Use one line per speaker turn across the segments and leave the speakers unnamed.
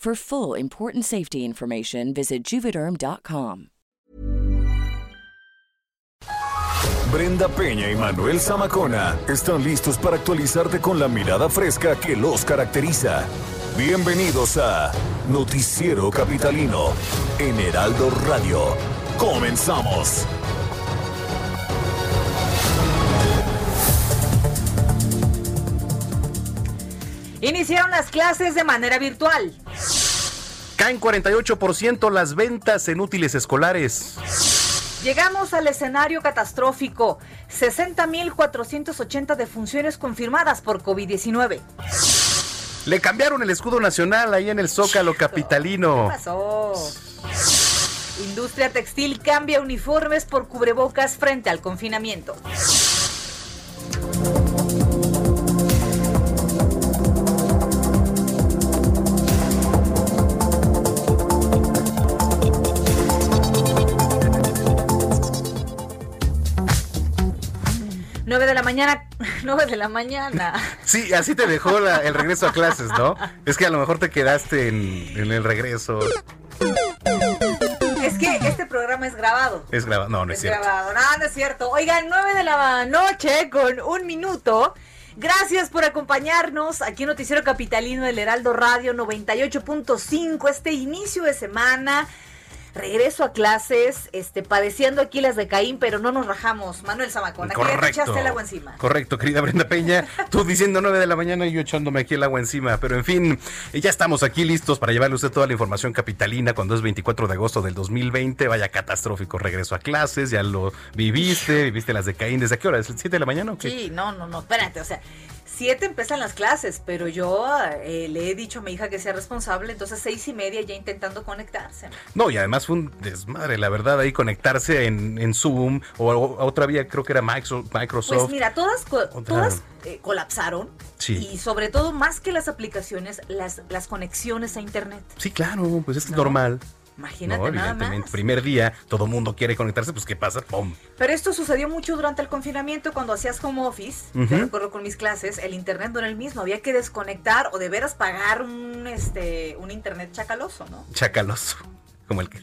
For full important safety information, visit juvederm.com.
Brenda Peña y Manuel Zamacona están listos para actualizarte con la mirada fresca que los caracteriza. Bienvenidos a Noticiero Capitalino en Heraldo Radio. Comenzamos.
Iniciaron las clases de manera virtual.
Caen 48% las ventas en útiles escolares.
Llegamos al escenario catastrófico. 60.480 defunciones confirmadas por COVID-19.
Le cambiaron el escudo nacional ahí en el Zócalo capitalino.
¿Qué pasó? Industria textil cambia uniformes por cubrebocas frente al confinamiento. 9 de la mañana, 9 de la mañana.
Sí, así te dejó el regreso a clases, ¿no? Es que a lo mejor te quedaste en, el regreso.
Es que este programa es grabado.
Es grabado, no, no es, es cierto. grabado,
no, no es cierto. Oigan, 9 de la noche con un minuto. Gracias por acompañarnos aquí en Noticiero Capitalino del Heraldo Radio 98.5, este inicio de semana regreso a clases, este, padeciendo aquí las de Caín, pero no nos rajamos. Manuel Zamacona, que ya te echaste el agua encima.
Correcto, querida Brenda Peña, tú diciendo 9 de la mañana y yo echándome aquí el agua encima. Pero en fin, ya estamos aquí listos para llevarle a usted toda la información capitalina cuando es 24 de agosto del 2020. Vaya catastrófico regreso a clases, ya lo viviste, viviste las de Caín. ¿Desde qué hora? ¿Es el 7 de la mañana o qué?
Sí, no, no, no, espérate, o sea, siete empiezan las clases, pero yo eh, le he dicho a mi hija que sea responsable, entonces seis y media ya intentando conectarse.
No, y además fue un desmadre, la verdad, ahí conectarse en, Zoom o, otra vía, creo que era Microsoft.
Pues mira, todas, todas eh, colapsaron. Y sobre todo, más que las aplicaciones, las, las conexiones a Internet.
Sí, claro, pues es normal.
Imagínate nada más.
Primer día, todo mundo quiere conectarse, pues ¿qué pasa? ¡Pum!
Pero esto sucedió mucho durante el confinamiento cuando hacías home office. Yo recuerdo con mis clases, el internet no era el mismo, había que desconectar o de veras pagar un este un internet chacaloso, ¿no?
Chacaloso, como el que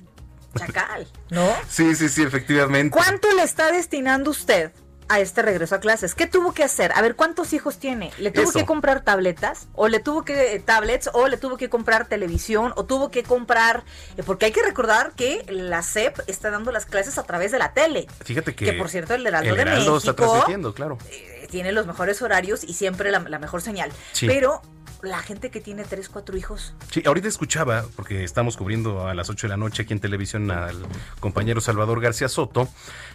Chacal, ¿no?
Sí, sí, sí, efectivamente.
¿Cuánto le está destinando usted a este regreso a clases. ¿Qué tuvo que hacer? A ver, ¿cuántos hijos tiene? ¿Le tuvo que comprar tabletas? ¿O le tuvo que eh, tablets? ¿O le tuvo que comprar televisión? ¿O tuvo que comprar? Eh, porque hay que recordar que la SEP está dando las clases a través de la tele.
Fíjate que.
Que por cierto, el Heraldo, de México.
está transmitiendo, claro.
Eh, tiene los mejores horarios y siempre la, mejor señal. Pero la gente que tiene tres, cuatro hijos.
Sí, ahorita escuchaba, porque estamos cubriendo a las 8 de la noche aquí en televisión al compañero Salvador García Soto,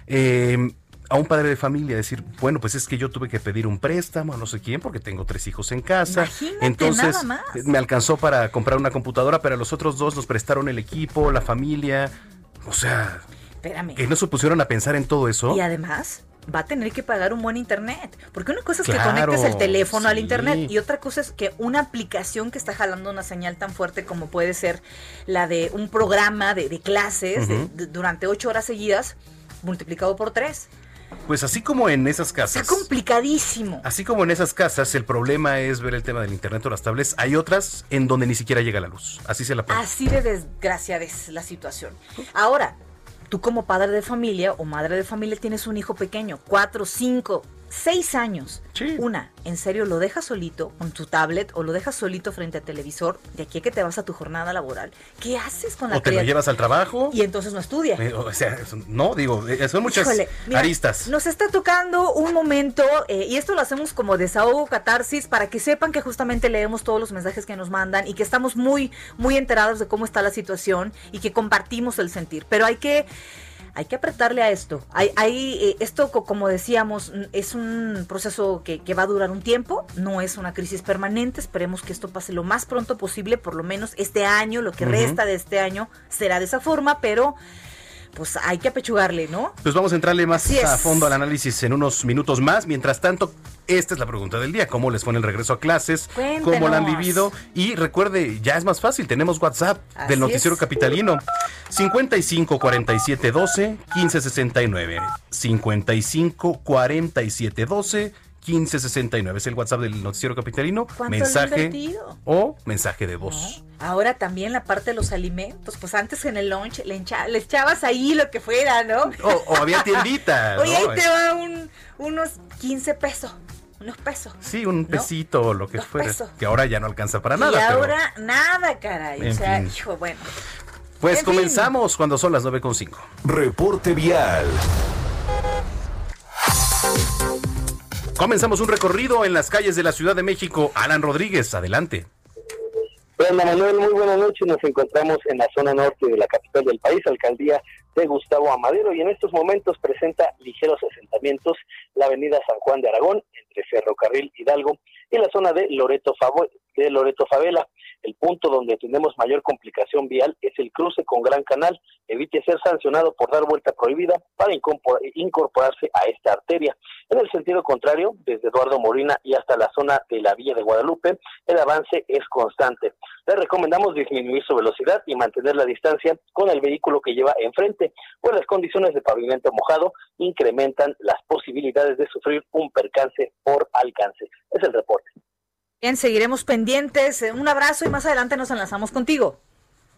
eh, a un padre de familia, decir, bueno, pues es que yo tuve que pedir un préstamo a no sé quién porque tengo tres hijos en casa. Entonces me alcanzó para comprar una computadora, pero a los otros dos nos prestaron el equipo, la familia. O sea,
Espérame.
que no se pusieron a pensar en todo eso.
Y además, va a tener que pagar un buen internet. Porque una cosa es que conectes el teléfono al internet y otra cosa es que una aplicación que está jalando una señal tan fuerte como puede ser la de un programa de, clases durante ocho horas seguidas, multiplicado por tres.
Pues así como en esas casas.
Está complicadísimo.
Así como en esas casas, el problema es ver el tema del internet o las tablets. Hay otras en donde ni siquiera llega la luz. Así se la pone.
Así de desgraciada es la situación. Ahora, tú como padre de familia o madre de familia tienes un hijo pequeño, cuatro, cinco, seis años.
Sí.
Una, ¿en serio lo dejas solito con tu tablet o lo dejas solito frente al televisor de aquí a que te vas a tu jornada laboral? ¿Qué haces con la
O te lo llevas al trabajo.
Y entonces no estudia.
Eh, o sea, no, digo, eh, son muchas
Híjole, mira,
aristas.
Nos está tocando un momento, eh, y esto lo hacemos como desahogo, catarsis, para que sepan que justamente leemos todos los mensajes que nos mandan y que estamos muy, muy enterados de cómo está la situación y que compartimos el sentir. Pero hay que. Hay que apretarle a esto. Hay, hay, eh, esto, co- como decíamos, es un proceso que, que va a durar un tiempo, no es una crisis permanente. Esperemos que esto pase lo más pronto posible, por lo menos este año, lo que resta de este año será de esa forma, pero pues hay que apechugarle, ¿no?
Pues vamos a entrarle más a fondo al análisis en unos minutos más. Mientras tanto, esta es la pregunta del día. ¿Cómo les fue en el regreso a clases? ¿Cómo la han vivido? Y recuerde, ya es más fácil. Tenemos WhatsApp
Así
del Noticiero
es.
Capitalino. 55 47 12 15 69. 55 47 12 15 69. Es el WhatsApp del Noticiero Capitalino.
¿Cuánto le han
Mensaje o mensaje de voz.
¿no? Ahora también la parte de los alimentos, pues antes en el lunch le, encha- le echabas ahí lo que fuera, ¿no?
O, o había tienditas.
Oye,
¿no?
ahí te va un, unos 15 pesos, unos pesos.
Sí, un
¿no?
pesito o lo que
Dos
fuera.
pesos.
Que ahora ya no alcanza para nada.
y
pero-
ahora nada, caray.
En
o sea,
fin.
hijo, bueno.
Pues
En fin.
comenzamos cuando son las 9.5.
Reporte vial.
Comenzamos un recorrido en las calles de la Ciudad de México. Alan Rodríguez, adelante.
Brenda Manuel, muy buenas noches. Nos encontramos en la zona norte de la capital del país, alcaldía de Gustavo Amadero, y en estos momentos presenta ligeros asentamientos la avenida San Juan de Aragón, entre Ferrocarril Hidalgo y la zona de Loreto, Favo- de Loreto Favela. El punto donde tenemos mayor complicación vial es el cruce con Gran Canal. Evite ser sancionado por dar vuelta prohibida para incorpor- incorporarse a esta arteria. En el sentido contrario, desde Eduardo Molina y hasta la zona de la Villa de Guadalupe, el avance es constante. Le recomendamos disminuir su velocidad y mantener la distancia con el vehículo que lleva enfrente, pues las condiciones de pavimento mojado incrementan las posibilidades de sufrir un percance por alcance. Es el reporte.
Bien, seguiremos pendientes. Eh, Un abrazo y más adelante nos enlazamos contigo.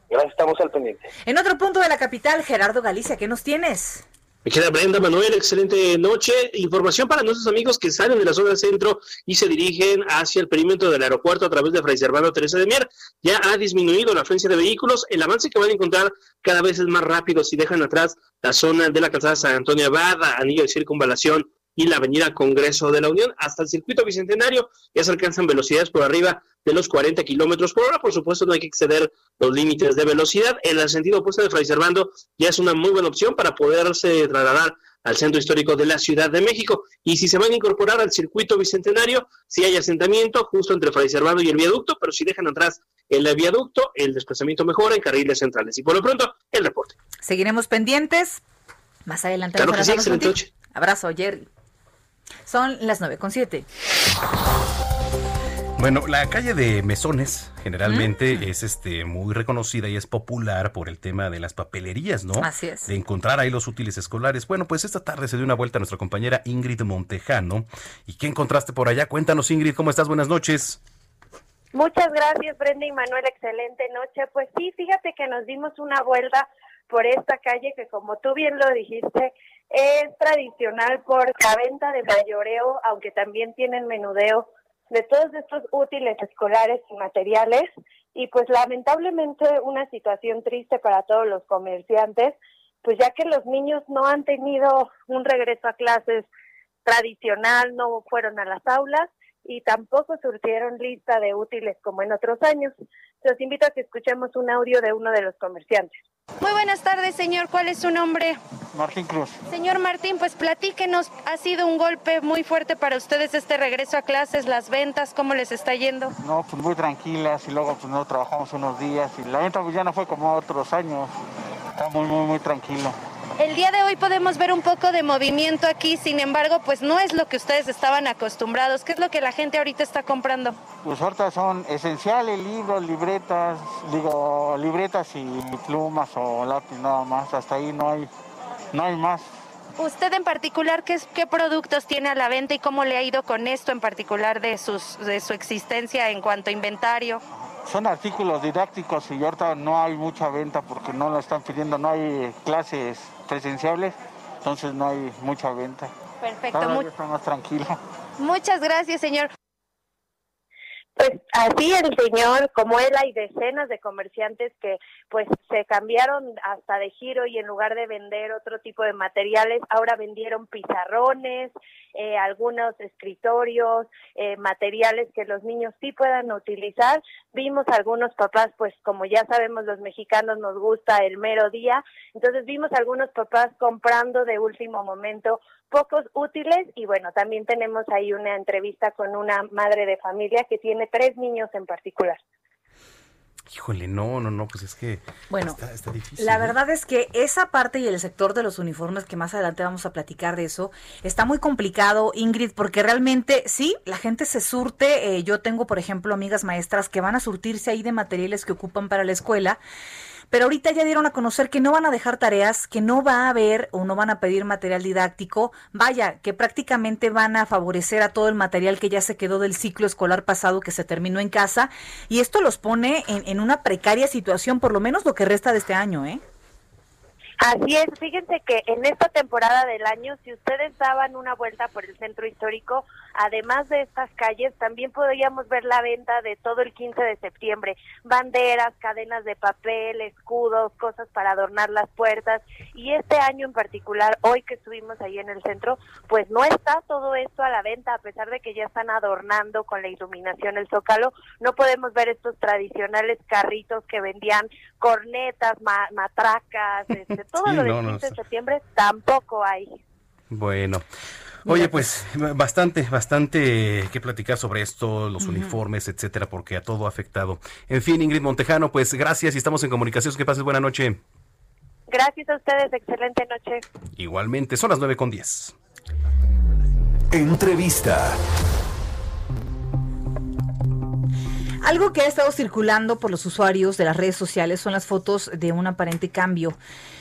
Gracias, estamos al pendiente.
En otro punto de la capital, Gerardo Galicia, ¿qué nos tienes?
Me queda Brenda Manuel, excelente noche. Información para nuestros amigos que salen de la zona centro y se dirigen hacia el perímetro del aeropuerto a través de Fray Servando Teresa de Mier. Ya ha disminuido la afluencia de vehículos. El avance que van a encontrar cada vez es más rápido si dejan atrás la zona de la calzada San Antonio Abad, Anillo de Circunvalación y la avenida Congreso de la Unión hasta el circuito bicentenario. Ya se alcanzan velocidades por arriba de los 40 kilómetros por hora. Por supuesto, no hay que exceder los límites de velocidad. En el sentido opuesto de Fray Servando ya es una muy buena opción para poderse trasladar al centro histórico de la Ciudad de México. Y si se van a incorporar al circuito bicentenario, si hay asentamiento justo entre Fray Servando y el viaducto, pero si dejan atrás el viaducto, el desplazamiento mejora en carriles centrales. Y por lo pronto, el reporte.
Seguiremos pendientes. Más adelante
Claro que sí, excelente
contigo. Abrazo, Jerry. Son las 9 con 7.
Bueno, la calle de Mesones generalmente es este muy reconocida y es popular por el tema de las papelerías, ¿no?
Así es.
De encontrar ahí los útiles escolares. Bueno, pues esta tarde se dio una vuelta a nuestra compañera Ingrid Montejano. ¿Y qué encontraste por allá? Cuéntanos, Ingrid, ¿cómo estás? Buenas noches.
Muchas gracias, Brenda y Manuel. Excelente noche. Pues sí, fíjate que nos dimos una vuelta por esta calle que, como tú bien lo dijiste, es tradicional por la venta de mayoreo, aunque también tienen menudeo de todos estos útiles escolares y materiales. Y pues lamentablemente una situación triste para todos los comerciantes, pues ya que los niños no han tenido un regreso a clases tradicional, no fueron a las aulas y tampoco surtieron lista de útiles como en otros años. Los invito a que escuchemos un audio de uno de los comerciantes.
Muy buenas tardes, señor. ¿Cuál es su nombre?
Martín Cruz.
Señor Martín, pues platíquenos. ¿Ha sido un golpe muy fuerte para ustedes este regreso a clases, las ventas? ¿Cómo les está yendo?
No, pues muy tranquilas y luego pues no trabajamos unos días y la venta pues ya no fue como otros años. Está muy, muy, muy tranquilo.
El día de hoy podemos ver un poco de movimiento aquí, sin embargo, pues no es lo que ustedes estaban acostumbrados. ¿Qué es lo que la gente ahorita está comprando?
Pues ahorita son esenciales, libros, libretas, digo, libretas y plumas o lápiz nada más. Hasta ahí no hay, no hay más.
Usted en particular, ¿qué, ¿qué productos tiene a la venta y cómo le ha ido con esto en particular de, sus, de su existencia en cuanto a inventario?
Son artículos didácticos y ahorita no hay mucha venta porque no lo están pidiendo, no hay clases presenciales, entonces no hay mucha venta.
Perfecto.
Estamos tranquilos.
Muchas gracias, señor.
Pues así el señor, como él, hay decenas de comerciantes que pues se cambiaron hasta de giro y en lugar de vender otro tipo de materiales, ahora vendieron pizarrones, eh, algunos escritorios, eh, materiales que los niños sí puedan utilizar. Vimos algunos papás, pues como ya sabemos los mexicanos nos gusta el mero día, entonces vimos algunos papás comprando de último momento pocos útiles y bueno, también tenemos ahí una entrevista con una madre de familia que tiene tres niños en particular.
Híjole, no, no, no, pues es que
Bueno,
está, está difícil.
La
¿eh?
verdad es que esa parte y el sector de los uniformes, que más adelante vamos a platicar de eso, está muy complicado, Ingrid, porque realmente sí, la gente se surte. eh, yo tengo, por ejemplo, amigas maestras que van a surtirse ahí de materiales que ocupan para la escuela. Pero ahorita ya dieron a conocer que no van a dejar tareas, que no va a haber o no van a pedir material didáctico. Vaya, que prácticamente van a favorecer a todo el material que ya se quedó del ciclo escolar pasado que se terminó en casa. Y esto los pone en, en una precaria situación, por lo menos lo que resta de este año, ¿eh?
Así es, fíjense que en esta temporada del año, si ustedes daban una vuelta por el centro histórico, además de estas calles, también podríamos ver la venta de todo el 15 de septiembre, banderas, cadenas de papel, escudos, cosas para adornar las puertas. Y este año en particular, hoy que estuvimos ahí en el centro, pues no está todo esto a la venta, a pesar de que ya están adornando con la iluminación el zócalo, no podemos ver estos tradicionales carritos que vendían cornetas, ma- matracas, este, todo
Sí,
lo del
no, no,
15 de septiembre tampoco hay.
Bueno. Oye, pues bastante, bastante que platicar sobre esto, los uniformes, etcétera, porque a todo ha afectado. En fin, Ingrid Montejano, pues gracias y estamos en comunicación. Que pases buena noche.
Gracias a ustedes, excelente noche.
Igualmente, son las nueve con 10.
Entrevista.
Algo que ha estado circulando por los usuarios de las redes sociales son las fotos de un aparente cambio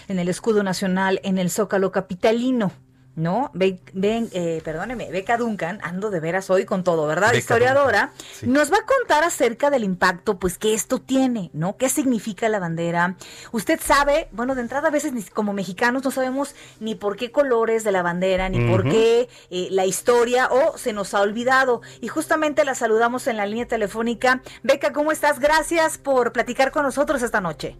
en el escudo nacional en el Zócalo capitalino. ¿No? Ven, ven eh, perdóneme, Beca Duncan, ando de veras hoy con todo, ¿verdad?
Beca
Historiadora,
sí.
nos va a contar acerca del impacto, pues, que esto tiene, ¿no? ¿Qué significa la bandera? Usted sabe, bueno, de entrada a veces como mexicanos no sabemos ni por qué colores de la bandera, ni por qué eh, la historia, o se nos ha olvidado. Y justamente la saludamos en la línea telefónica. Beca, ¿cómo estás? Gracias por platicar con nosotros esta noche.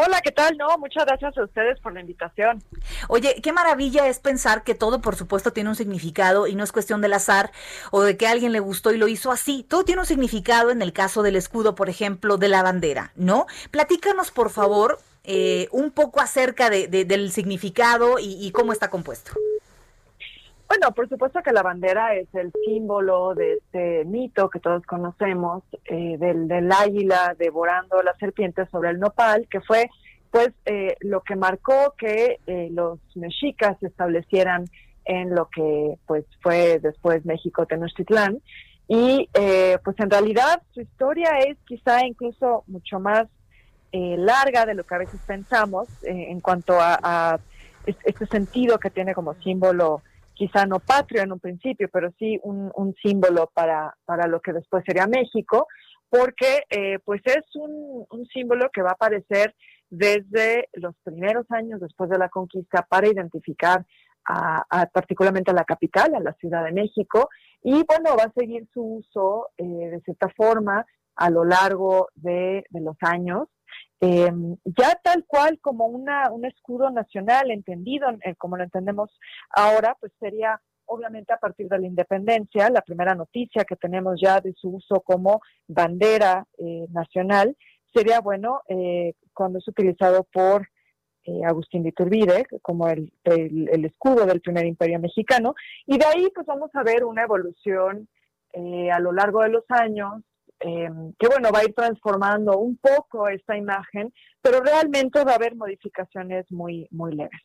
Hola, ¿qué tal? No, muchas gracias a ustedes por la invitación.
Oye, qué maravilla es pensar que todo, por supuesto, tiene un significado y no es cuestión del azar o de que a alguien le gustó y lo hizo así. Todo tiene un significado en el caso del escudo, por ejemplo, de la bandera, ¿no? Platícanos, por favor, eh, un poco acerca de- de- del significado y cómo está compuesto.
Bueno, por supuesto que la bandera es el símbolo de este mito que todos conocemos, eh, del, del águila devorando las serpientes sobre el nopal, que fue pues eh, lo que marcó que eh, los mexicas se establecieran en lo que pues fue después México Tenochtitlán. Y eh, pues en realidad su historia es quizá incluso mucho más eh, larga de lo que a veces pensamos eh, en cuanto a, a es- este sentido que tiene como símbolo quizá no patrio en un principio, pero sí un, símbolo para, para lo que después sería México, porque eh, pues es un, símbolo que va a aparecer desde los primeros años después de la conquista para identificar a, particularmente a la capital, a la Ciudad de México, y bueno, va a seguir su uso eh, de cierta forma a lo largo de los años, eh, ya tal cual como una, un escudo nacional entendido eh, como lo entendemos ahora, pues sería obviamente a partir de la independencia, la primera noticia que tenemos ya de su uso como bandera eh, nacional, sería bueno eh, cuando es utilizado por eh, Agustín de Iturbide como el, el, el escudo del primer imperio mexicano, y de ahí pues vamos a ver una evolución eh, a lo largo de los años, eh, que bueno, va a ir transformando un poco esta imagen, pero realmente va a haber modificaciones muy, muy leves.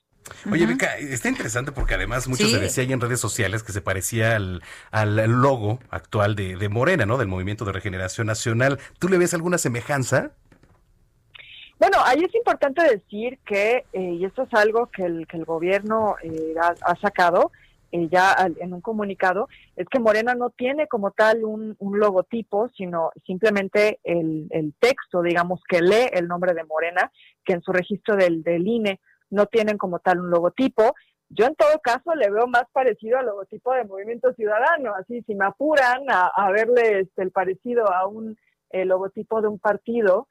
Oye, Beca, está interesante porque además mucho
Sí.
se decía ahí en redes sociales que se parecía al, al logo actual de, de Morena, ¿no? Del Movimiento de Regeneración Nacional. ¿Tú le ves alguna semejanza?
Bueno, ahí es importante decir que, eh, y esto es algo que el, que el gobierno eh, ha, ha sacado eh, ya en un comunicado, es que Morena no tiene como tal un, logotipo, sino simplemente el, el texto, digamos, que lee el nombre de Morena, que en su registro del, del INE no tienen como tal un logotipo. Yo en todo caso le veo más parecido al logotipo de Movimiento Ciudadano, así si me apuran a, verle este, el parecido a un eh, logotipo de un partido,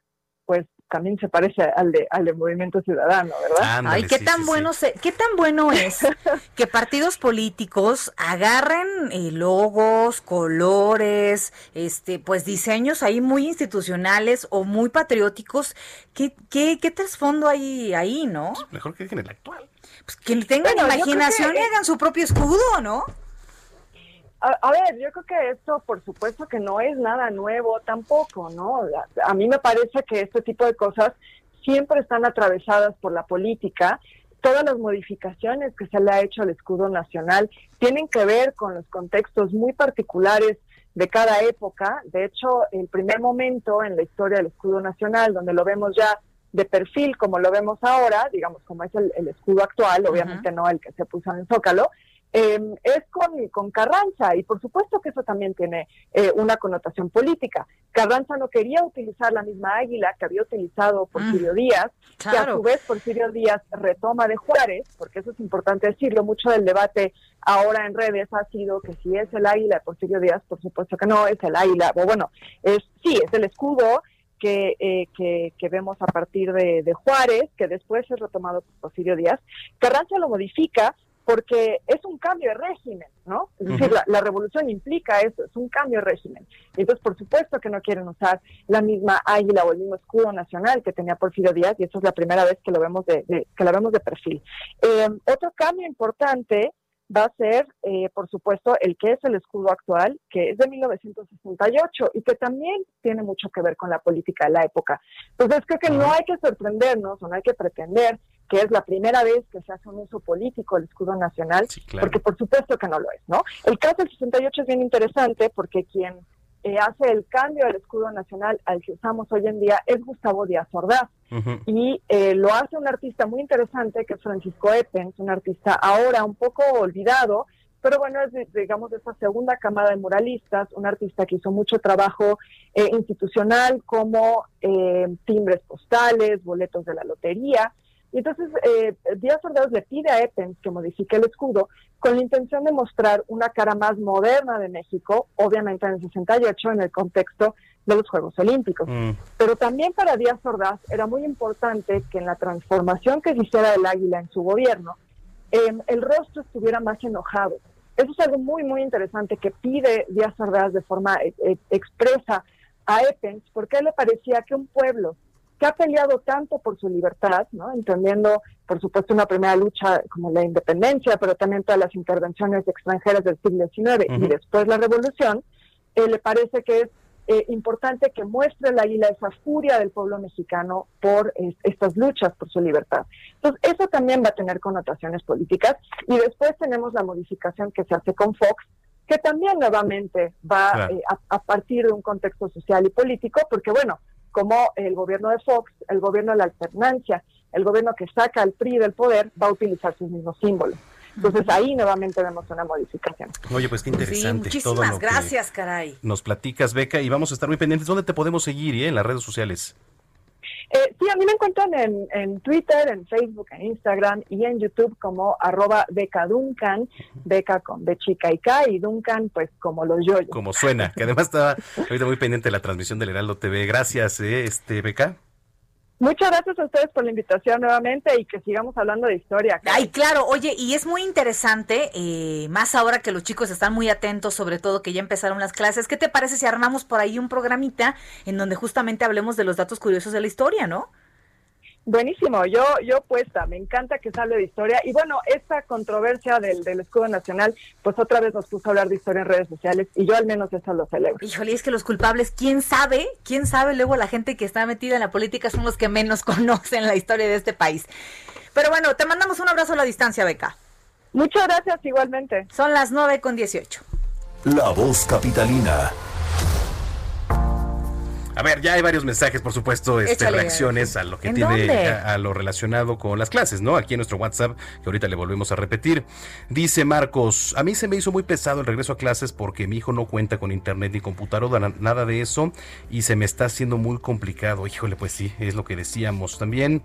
pues también se parece al de, al de Movimiento Ciudadano, ¿verdad?
Ay, qué tan bueno qué tan bueno es que partidos políticos agarren eh, logos, colores, este, pues diseños ahí muy institucionales o muy patrióticos. ¿Qué, qué, qué trasfondo hay ahí, no?
Mejor que dejen el actual.
Pues que tengan imaginación y hagan su propio escudo, ¿no?
A, ver, yo creo que esto, por supuesto que no es nada nuevo tampoco, ¿no? A, mí me parece que este tipo de cosas siempre están atravesadas por la política. Todas las modificaciones que se le ha hecho al escudo nacional tienen que ver con los contextos muy particulares de cada época. De hecho, el primer momento en la historia del escudo nacional, donde lo vemos ya de perfil como lo vemos ahora, digamos como es el, escudo actual, obviamente no el que se puso en el Zócalo, Em, es con, con, Carranza y por supuesto que eso también tiene eh, una connotación política. Carranza no quería utilizar la misma águila que había utilizado Porfirio mm, Díaz, que a su vez Porfirio Díaz retoma de Juárez, porque eso es importante decirlo, mucho del debate ahora en redes ha sido que si es el águila de Porfirio Díaz, por supuesto que no, es el águila, o bueno, es sí, es el escudo que, eh, que, que, vemos a partir de, de, Juárez, que después es retomado por Porfirio Díaz. Carranza lo modifica porque es un cambio de régimen, ¿no? Es decir, la, revolución implica eso, es un cambio de régimen. Entonces, por supuesto que no quieren usar la misma águila o el mismo escudo nacional que tenía Porfirio Díaz, y eso es la primera vez que lo vemos de, que la vemos de perfil. Eh, otro cambio importante va a ser, eh, por supuesto, el que es el escudo actual, que es de 1968 y que también tiene mucho que ver con la política de la época. Entonces, creo que no hay que sorprendernos o no hay que pretender que es la primera vez que se hace un uso político del escudo nacional, porque por supuesto que no lo es, ¿no? El caso del 68 es bien interesante porque quien eh, hace el cambio del escudo nacional al que usamos hoy en día es Gustavo Díaz Ordaz. Y eh, lo hace un artista muy interesante que es Francisco Epens, un artista ahora un poco olvidado, pero bueno, es digamos de esa segunda camada de muralistas, un artista que hizo mucho trabajo eh, institucional como timbres postales, boletos de la lotería, y entonces eh, Díaz Ordaz le pide a Epens que modifique el escudo con la intención de mostrar una cara más moderna de México, obviamente en el 68 en el contexto de los Juegos Olímpicos. Mm. Pero también para Díaz Ordaz era muy importante que en la transformación que se hiciera del águila en su gobierno, em, el rostro estuviera más enojado. Eso es algo muy, muy interesante que pide Díaz Ordaz de forma eh, eh, expresa a Epens, porque a él le parecía que un pueblo que ha peleado tanto por su libertad, ¿no? entendiendo, por supuesto, una primera lucha como la independencia, pero también todas las intervenciones extranjeras del siglo XIX y después la revolución, eh, le parece que es eh, importante que muestre el águila esa furia del pueblo mexicano por estas luchas por su libertad. Entonces, eso también va a tener connotaciones políticas. Y después tenemos la modificación que se hace con Fox, que también nuevamente va eh, a, partir de un contexto social y político, porque bueno, como el gobierno de Fox, el gobierno de la alternancia, el gobierno que saca al PRI del poder, va a utilizar sus mismos símbolos. Entonces ahí nuevamente vemos una modificación.
Oye, pues qué interesante.
Sí, muchísimas gracias, caray.
Nos platicas, Beca, y vamos a estar muy pendientes. ¿Dónde te podemos seguir eh, en las redes sociales?
Eh, sí, a mí me encuentran en, Twitter, en Facebook, en Instagram y en YouTube como arroba Beca Duncan, Beca con chica y K y Duncan pues como los yoyos.
Como suena, que además estaba ahorita muy pendiente de la transmisión del Heraldo TV. Gracias, eh, este Beca.
Muchas gracias a ustedes por la invitación nuevamente y que sigamos hablando de historia.
Ay, claro, oye, y es muy interesante, eh, más ahora que los chicos están muy atentos, sobre todo que ya empezaron las clases. ¿Qué te parece si armamos por ahí un programita en donde justamente hablemos de los datos curiosos de la historia, no?
Buenísimo, yo yo puesta, me encanta que sale de historia y bueno, esta controversia del, del escudo nacional, pues otra vez nos puso a hablar de historia en redes sociales y yo al menos eso lo celebro.
Híjole, es que los culpables, quién sabe, quién sabe, luego la gente que está metida en la política son los que menos conocen la historia de este país. Pero bueno, te mandamos un abrazo a la distancia, Beca.
Muchas gracias igualmente.
Son las nueve con dieciocho.
La voz capitalina
A ver, ya hay varios mensajes, por supuesto, este,
Échale.
reacciones a lo que
¿En
tiene a, a lo relacionado con las clases, ¿no? Aquí en nuestro WhatsApp, que ahorita le volvemos a repetir. Dice Marcos, a mí se me hizo muy pesado el regreso a clases porque mi hijo no cuenta con internet ni computadora, na- nada de eso, y se me está haciendo muy complicado. Híjole, pues sí, es lo que decíamos. También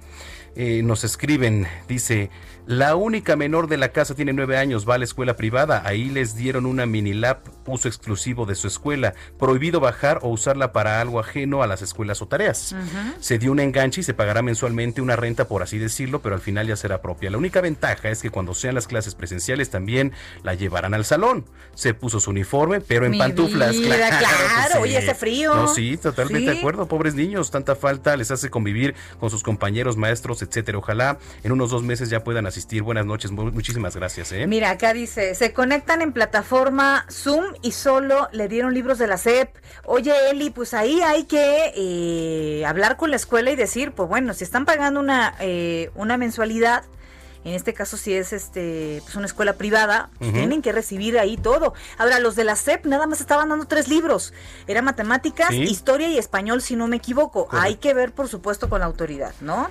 eh, nos escriben, dice, la única menor de la casa tiene nueve años, va a la escuela privada, ahí les dieron una mini lab, uso exclusivo de su escuela, prohibido bajar o usarla para algo ajeno a las escuelas o tareas. Se dio un enganche y se pagará mensualmente una renta, por así decirlo, pero al final ya será propia. La única ventaja es que cuando sean las clases presenciales también la llevarán al salón. Se puso su uniforme, pero en
Mi
pantuflas.
vida,
que
claro, oye, hace frío.
No, sí, totalmente
Sí.
de acuerdo. Pobres niños, tanta falta les hace convivir con sus compañeros, maestros, etcétera. Ojalá en unos dos meses ya puedan asistir. Buenas noches, mu- muchísimas gracias. ¿eh?
Mira, acá dice, se conectan en plataforma Zoom y solo le dieron libros de la SEP. Oye, Eli, pues ahí hay que eh, hablar con la escuela y decir, pues bueno, si están pagando una, eh, una mensualidad, en este caso si es este pues una escuela privada, pues tienen que recibir ahí todo. Ahora, los de la SEP nada más estaban dando tres libros. Era matemáticas,
Sí.
historia y español, si no me equivoco.
Correcto.
Hay que ver, por supuesto, con la autoridad, ¿no?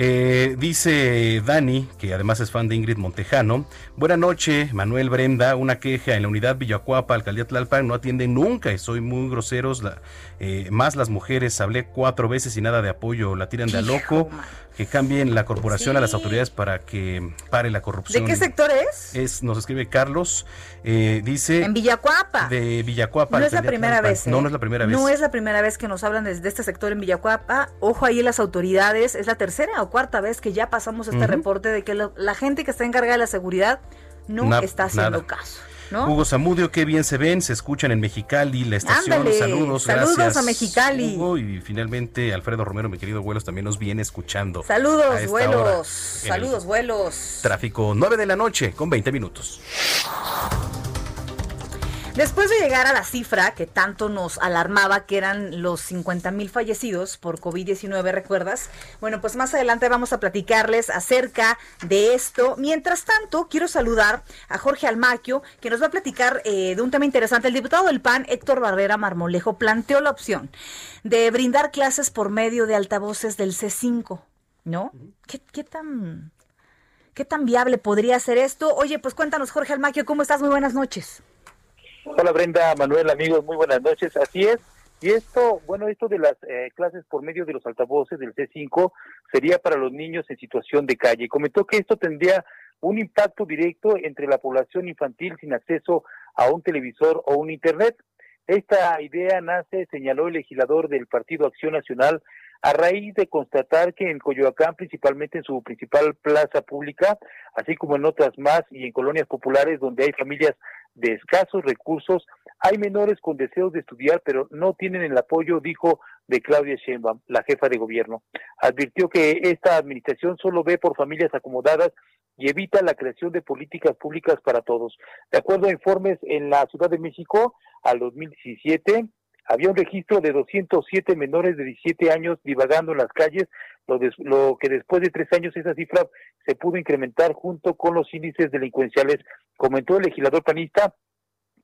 Eh, dice Dani, que además es fan de Ingrid Montejano. Buena noche, Manuel Brenda. Una queja en la unidad Villacuapa, alcaldía Tlalpan, no atienden nunca y soy muy groseros. la- eh, más las mujeres, hablé cuatro veces y nada de apoyo, la tiran de a loco. Que cambien la corporación a las autoridades para que pare la
¿De
corrupción.
qué sector es?
Es, nos escribe Carlos, eh, dice
En Villacuapa.
de Villacuapa.
No es la primera
Tlalpan.
vez. ¿eh?
No, no es la primera vez.
No es la primera vez que nos hablan desde este sector en Villacuapa. Ojo ahí las autoridades. Es la tercera o cuarta vez que ya pasamos este reporte de que lo- la gente que está encargada de la seguridad no
Na-
está haciendo
nada.
caso. ¿no?
Hugo Zamudio, qué bien se ven, se escuchan en Mexicali, la estación.
Ándale,
saludos,
saludos
gracias.
a Mexicali.
Hugo, y finalmente Alfredo Romero, mi querido vuelos, también nos viene escuchando.
Saludos, vuelos. Saludos, vuelos.
Tráfico 9 de la noche con 20 minutos.
Después de llegar a la cifra que tanto nos alarmaba, que eran los 50 mil fallecidos por COVID-19, ¿recuerdas? Bueno, pues más adelante vamos a platicarles acerca de esto. Mientras tanto, quiero saludar a Jorge Almaquio, que nos va a platicar eh, de un tema interesante. El diputado del PAN, Héctor Barrera Marmolejo, planteó la opción de brindar clases por medio de altavoces del C5, ¿no? ¿Qué, qué tan... ¿Qué tan viable podría ser esto? Oye, pues cuéntanos, Jorge Almaquio, ¿cómo estás? Muy buenas noches.
Hola Brenda, Manuel, amigos, muy buenas noches. Así es. Y esto, bueno, esto de las eh, clases por medio de los altavoces del C5 sería para los niños en situación de calle. Comentó que esto tendría un impacto directo entre la población infantil sin acceso a un televisor o un internet. Esta idea nace, señaló el legislador del Partido Acción Nacional, a raíz de constatar que en Coyoacán, principalmente en su principal plaza pública, así como en otras más y en colonias populares donde hay familias de escasos recursos, hay menores con deseos de estudiar, pero no tienen el apoyo, dijo, de Claudia Sheinbaum, la jefa de gobierno. Advirtió que esta administración solo ve por familias acomodadas y evita la creación de políticas públicas para todos. De acuerdo a informes en la Ciudad de México, al 2017 había un registro de 207 menores de 17 años divagando en las calles, lo, lo que después de tres años esa cifra se pudo incrementar junto con los índices delincuenciales. Comentó el legislador panista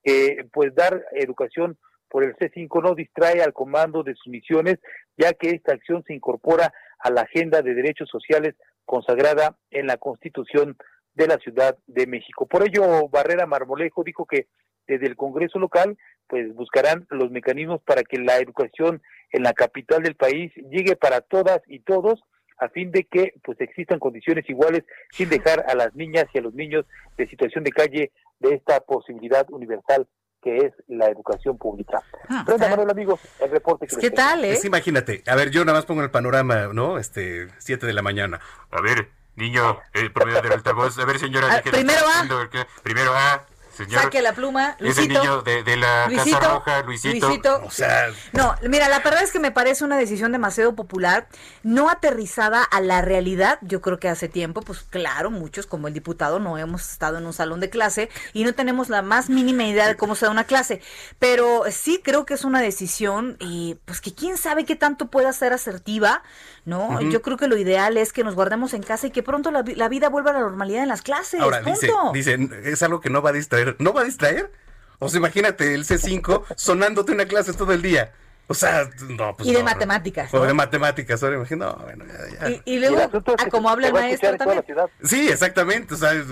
que pues dar educación por el C5 no distrae al comando de sus misiones, ya que esta acción se incorpora a la agenda de derechos sociales consagrada en la Constitución de la Ciudad de México. Por ello, Barrera Marmolejo dijo que desde el Congreso local pues buscarán los mecanismos para que la educación en la capital del país llegue para todas y todos a fin de que pues existan condiciones iguales sin dejar a las niñas y a los niños de situación de calle de esta posibilidad universal que es la educación pública. Brenda Manuel, amigos, el reporte que les tengo.
eh?
Es, imagínate, a ver, yo nada más pongo el panorama, ¿no? Este, 7 de la mañana. A ver, niño, el promedio del altavoz. A ver, señora,
Ah,
¿qué
primero A.
haciendo? ¿Qué? Primero A, señor.
Saque la pluma,
Ese
Luisito.
niño de, de la
Luisito,
Casa Roja, Luisito.
Luisito.
O sea,
No, mira, la verdad es que me parece una decisión demasiado popular, no aterrizada a la realidad. Yo creo que hace tiempo, pues claro, muchos como el diputado no hemos estado en un salón de clase y no tenemos la más mínima idea de cómo se da una clase. Pero sí creo que es una decisión y pues que quién sabe qué tanto pueda ser asertiva, ¿no? Yo creo que lo ideal es que nos guardemos en casa y que pronto la, la vida vuelva a la normalidad en las clases.
ahora
punto.
dice, dice, es algo que no va a ¿No va a distraer? O sea, imagínate el C5 sonándote una clase todo el día. O sea, no, pues
y de
no, no.
matemáticas.
O de matemáticas, ahora imagino, no, bueno, ya, ya.
Y, y luego, a como habla el maestro también.
Sí, exactamente, o sea,
Oye,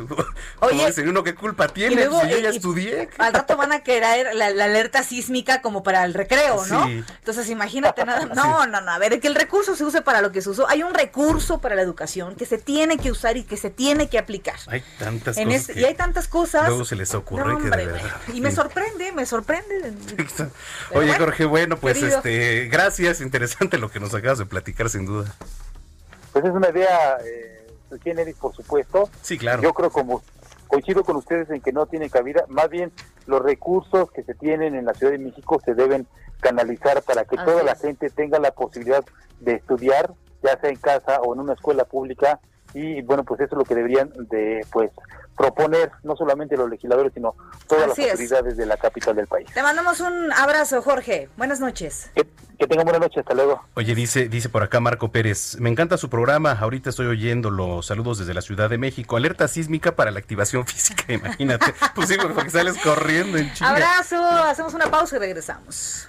como dice uno, ¿qué culpa tiene?
Y luego,
si yo ya
y-
estudié.
Al rato van a querer la, la alerta sísmica como para el recreo, ¿no?
Sí.
Entonces imagínate nada. No, no, no. A ver, que el recurso se use para lo que se usó. Hay un recurso para la educación que se tiene que usar y que se tiene que aplicar.
Hay tantas
En
cosas
este-
que
y hay tantas cosas.
luego se les ocurre
No,
que de verdad.
Y me sorprende, me sorprende.
Oye,
bueno,
Jorge, bueno, pues
querido.
este, gracias, interesante lo que nos acabas de platicar, sin duda.
Pues es una idea eh, generis, por supuesto.
Sí, claro.
Yo creo como coincido con ustedes en que no tiene cabida, más bien los recursos que se tienen en la Ciudad de México se deben canalizar para que
Así
toda la gente tenga la posibilidad de estudiar, ya sea en casa o en una escuela pública y bueno, pues eso es lo que deberían de pues proponer no solamente los legisladores, sino todas
Así
las
es.
autoridades de la capital del país.
Te mandamos un abrazo, Jorge. Buenas noches.
Que tengan buena noche, hasta luego.
Oye, dice, dice por acá Marco Pérez, me encanta su programa, ahorita estoy oyendo los saludos desde la Ciudad de México, alerta sísmica para la activación física, imagínate, pues sí, porque sales corriendo en chinga.
Abrazo, hacemos una pausa y regresamos.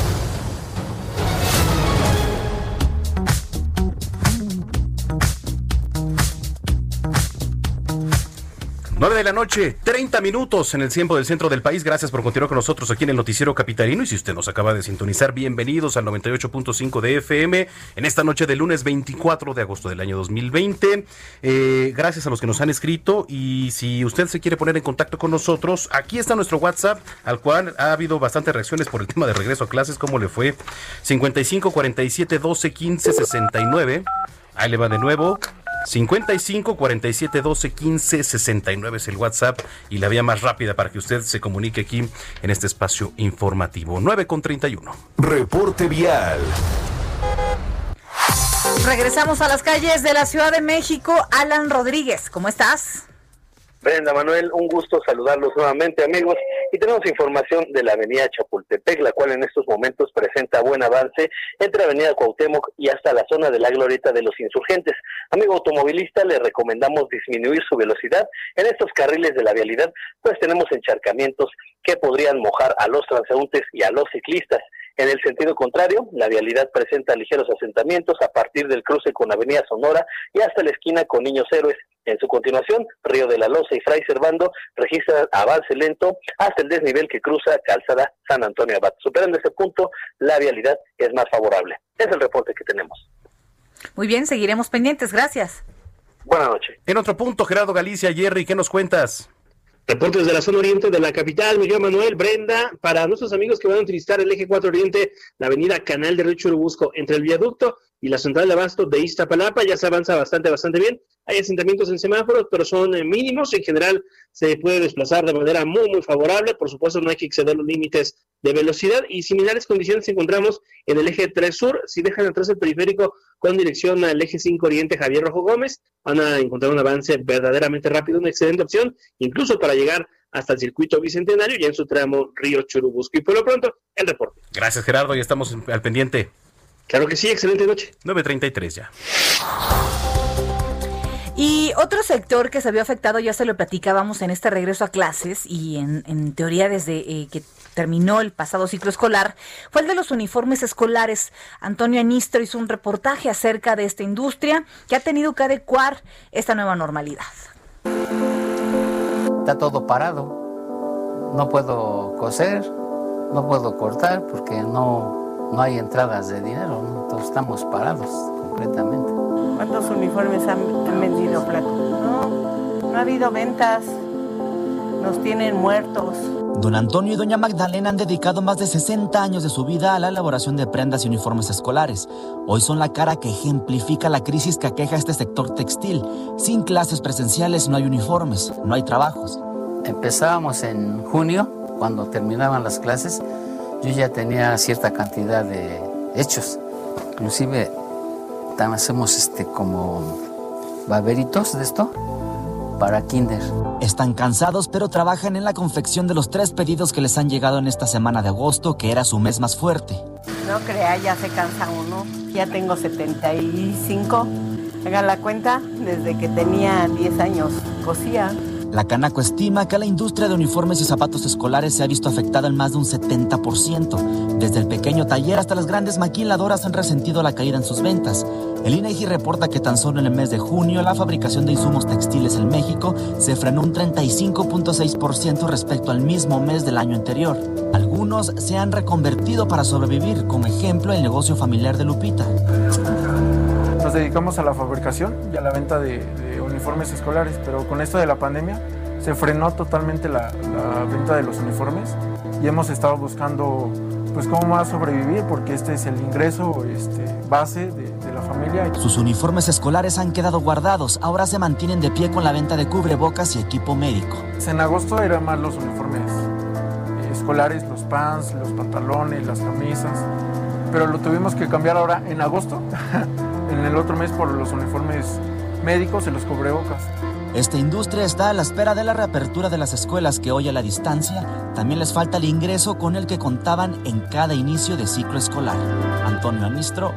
9 de la noche, 30 minutos en el tiempo del centro del país. Gracias por continuar con nosotros aquí en el Noticiero Capitalino. Y si usted nos acaba de sintonizar, bienvenidos al 98.5 de FM en esta noche de lunes 24 de agosto del año 2020. Eh, gracias a los que nos han escrito. Y si usted se quiere poner en contacto con nosotros, aquí está nuestro WhatsApp, al cual ha habido bastantes reacciones por el tema de regreso a clases. ¿Cómo le fue? 55 47 12 15 69. Ahí le va de nuevo. 55 47 12 15 69 es el WhatsApp y la vía más rápida para que usted se comunique aquí en este espacio informativo. 9 con 31.
Reporte vial.
Regresamos a las calles de la Ciudad de México. Alan Rodríguez, ¿cómo estás?
Brenda Manuel, un gusto saludarlos nuevamente amigos y tenemos información de la avenida Chapultepec, la cual en estos momentos presenta buen avance entre avenida Cuauhtémoc y hasta la zona de la glorieta de los insurgentes. Amigo automovilista, le recomendamos disminuir su velocidad en estos carriles de la vialidad, pues tenemos encharcamientos que podrían mojar a los transeúntes y a los ciclistas. En el sentido contrario, la vialidad presenta ligeros asentamientos a partir del cruce con Avenida Sonora y hasta la esquina con Niños Héroes. En su continuación, Río de la Loza y Fray Servando registran avance lento hasta el desnivel que cruza Calzada San Antonio Abad. Superando este punto, la vialidad es más favorable. Es el reporte que tenemos.
Muy bien, seguiremos pendientes. Gracias.
Buenas noches.
En otro punto, Gerardo Galicia, Jerry, ¿qué nos cuentas?
Reportes de la zona oriente de la capital, Miguel Manuel, Brenda, para nuestros amigos que van a utilizar el eje 4 oriente, la avenida Canal de Río Churubusco, entre el viaducto y la central de abasto de Iztapalapa, ya se avanza bastante, bastante bien. Hay asentamientos en semáforos, pero son eh, mínimos. En general, se puede desplazar de manera muy, muy favorable. Por supuesto, no hay que exceder los límites de velocidad y similares condiciones encontramos en el eje 3 sur. Si dejan atrás el periférico con dirección al eje 5 oriente Javier Rojo Gómez, van a encontrar un avance verdaderamente rápido, una excelente opción, incluso para llegar hasta el circuito bicentenario y en su tramo Río Churubusco. Y por lo pronto, el reporte.
Gracias, Gerardo, ya estamos al pendiente.
Claro que sí, excelente noche.
9.33 ya.
Y otro sector que se vio afectado, ya se lo platicábamos en este regreso a clases y en, en teoría desde eh, que terminó el pasado ciclo escolar, fue el de los uniformes escolares. Antonio Anistro hizo un reportaje acerca de esta industria que ha tenido que adecuar esta nueva normalidad.
Está todo parado. No puedo coser, no puedo cortar porque no, no hay entradas de dinero. ¿no? Entonces estamos parados completamente.
¿Cuántos uniformes han, han vendido, Flaco? No, no ha habido ventas. Nos tienen muertos.
Don Antonio y doña Magdalena han dedicado más de 60 años de su vida a la elaboración de prendas y uniformes escolares. Hoy son la cara que ejemplifica la crisis que aqueja este sector textil. Sin clases presenciales no hay uniformes, no hay trabajos.
Empezábamos en junio, cuando terminaban las clases, yo ya tenía cierta cantidad de hechos. Inclusive hacemos este como baberitos de esto para kinder.
Están cansados, pero trabajan en la confección de los tres pedidos que les han llegado en esta semana de agosto, que era su mes más fuerte.
No crea, ya se cansa uno. Ya tengo 75. Hagan la cuenta, desde que tenía 10 años cosía.
La Canaco estima que la industria de uniformes y zapatos escolares se ha visto afectada en más de un 70%. Desde el pequeño taller hasta las grandes maquiladoras han resentido la caída en sus ventas. El INEGI reporta que tan solo en el mes de junio la fabricación de insumos textiles en México se frenó un 35.6% respecto al mismo mes del año anterior. Algunos se han reconvertido para sobrevivir, como ejemplo el negocio familiar de Lupita.
Nos dedicamos a la fabricación y a la venta de uniformes escolares, pero con esto de la pandemia se frenó totalmente la, la, venta de los uniformes y hemos estado buscando pues cómo más sobrevivir porque este es el ingreso este, base de, de, la familia.
Sus uniformes escolares han quedado guardados, ahora se mantienen de pie con la venta de cubrebocas y equipo médico.
En agosto eran más los uniformes escolares, los pants, los pantalones, las camisas, pero lo tuvimos que cambiar ahora en agosto, en el otro mes por los uniformes médicos y los cubrebocas.
Esta industria está a la espera de la reapertura de las escuelas que hoy a la distancia también les falta el ingreso con el que contaban en cada inicio de ciclo escolar. Antonio Anistro.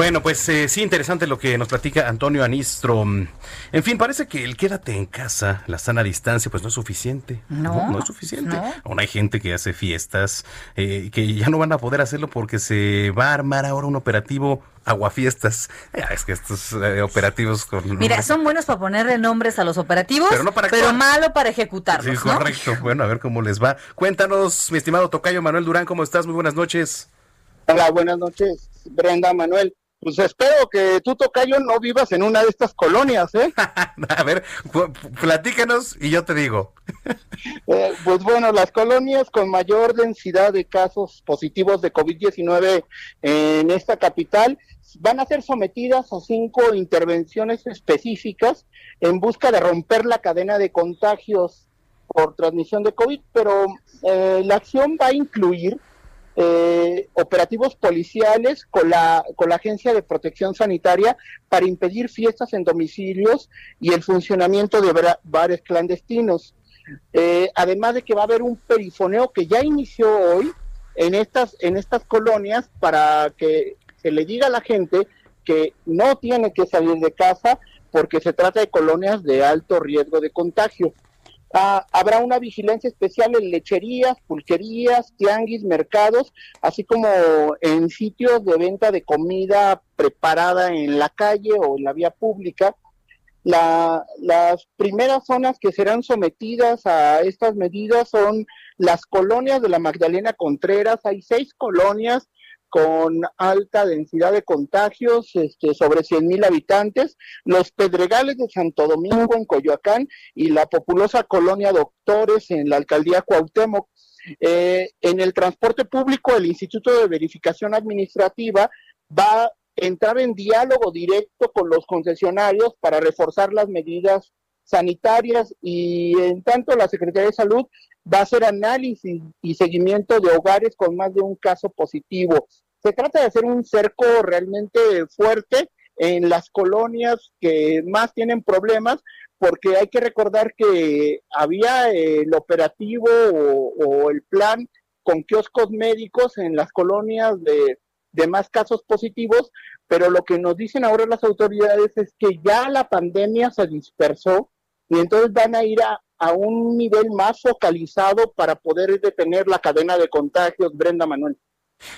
Bueno, pues eh, sí, interesante lo que nos platica Antonio Anistro. En fin, parece que el quédate en casa, la sana distancia, pues no es suficiente.
No,
no, no es suficiente.
no.
Aún hay gente que hace fiestas eh, que ya no van a poder hacerlo porque se va a armar ahora un operativo aguafiestas. Ya, es que estos eh, operativos con...
Mira, son buenos para ponerle nombres a los operativos,
Pero no para
pero malo para ejecutarlos,
Sí, correcto. Bueno, a ver cómo les va. Cuéntanos, mi estimado Tocayo Manuel Durán, ¿cómo estás? Muy buenas noches.
Hola, buenas noches, Brenda Manuel. Pues espero que tú, Tocayo, no vivas en una de estas colonias, ¿eh?
A ver, platícanos y yo te digo.
Eh, pues bueno, las colonias con mayor densidad de casos positivos de COVID-19 en esta capital van a ser sometidas a cinco intervenciones específicas en busca de romper la cadena de contagios por transmisión de COVID, pero eh, la acción va a incluir eh, operativos policiales con la, con la Agencia de Protección Sanitaria para impedir fiestas en domicilios y el funcionamiento de bares clandestinos. Eh, además de que va a haber un perifoneo que ya inició hoy en estas, en estas colonias para que se le diga a la gente que no tiene que salir de casa porque se trata de colonias de alto riesgo de contagio. Ah, habrá una vigilancia especial en lecherías, pulquerías, tianguis, mercados, así como en sitios de venta de comida preparada en la calle o en la vía pública. La- las primeras zonas que serán sometidas a estas medidas son las colonias de la Magdalena Contreras. Hay seis colonias con alta densidad de contagios, este, sobre 100 mil habitantes, los Pedregales de Santo Domingo en Coyoacán y la populosa colonia Doctores en la alcaldía Cuauhtémoc. Eh, en el transporte público, el Instituto de Verificación Administrativa va a entrar en diálogo directo con los concesionarios para reforzar las medidas sanitarias y en tanto la Secretaría de Salud va a hacer análisis y seguimiento de hogares con más de un caso positivo. Se trata de hacer un cerco realmente fuerte en las colonias que más tienen problemas, porque hay que recordar que había el operativo o, el plan con kioscos médicos en las colonias de más casos positivos, pero lo que nos dicen ahora las autoridades es que ya la pandemia se dispersó y entonces van a ir a, a un nivel más focalizado para poder detener la cadena de contagios, Brenda Manuel.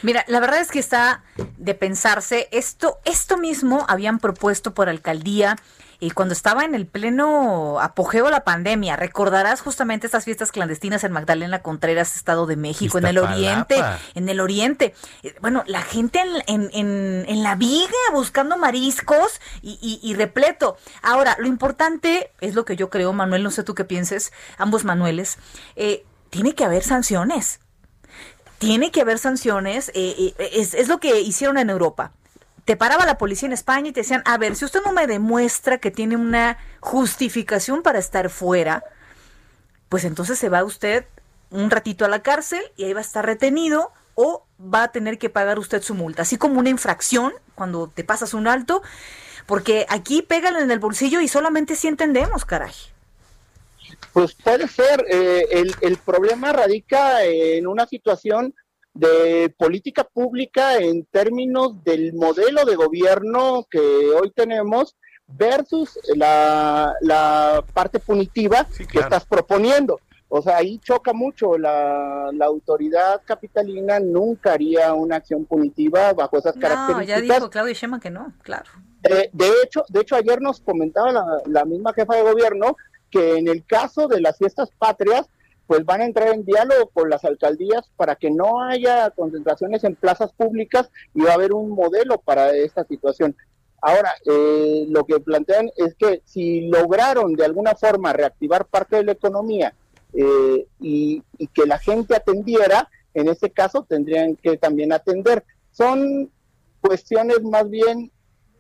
Mira, la verdad es que está de pensarse, esto, esto mismo habían propuesto por alcaldía y cuando estaba en el pleno apogeo de la pandemia, recordarás justamente estas fiestas clandestinas en Magdalena Contreras, Estado de México, en el Oriente, en el Oriente. Eh, Bueno, la gente en, en, en, en la viga buscando mariscos y, y- y repleto. Ahora, lo importante es lo que yo creo, Manuel, no sé tú qué pienses, ambos Manueles, eh, tiene que haber sanciones tiene que haber sanciones, eh, eh, es, lo que hicieron en Europa. Te paraba la policía en España y te decían, a ver, si usted no me demuestra que tiene una justificación para estar fuera, pues entonces se va usted un ratito a la cárcel y ahí va a estar retenido o va a tener que pagar usted su multa, así como una infracción cuando te pasas un alto, porque aquí pégale en el bolsillo y solamente si entendemos, caray.
Pues puede ser. eh, el, el problema radica en una situación de política pública en términos del modelo de gobierno que hoy tenemos versus la, la parte punitiva que estás proponiendo. O sea, ahí choca mucho. La, la autoridad capitalina nunca haría una acción punitiva bajo esas
No,
características.
ya dijo Claudia Sheinbaum que no, claro.
Eh, de hecho, de hecho ayer nos comentaba la, la misma jefa de gobierno que en el caso de las fiestas patrias, pues van a entrar en diálogo con las alcaldías para que no haya concentraciones en plazas públicas y va a haber un modelo para esta situación. Ahora, eh, lo que plantean es que si lograron de alguna forma reactivar parte de la economía eh, y, y que la gente atendiera, en este caso tendrían que también atender. Son cuestiones más bien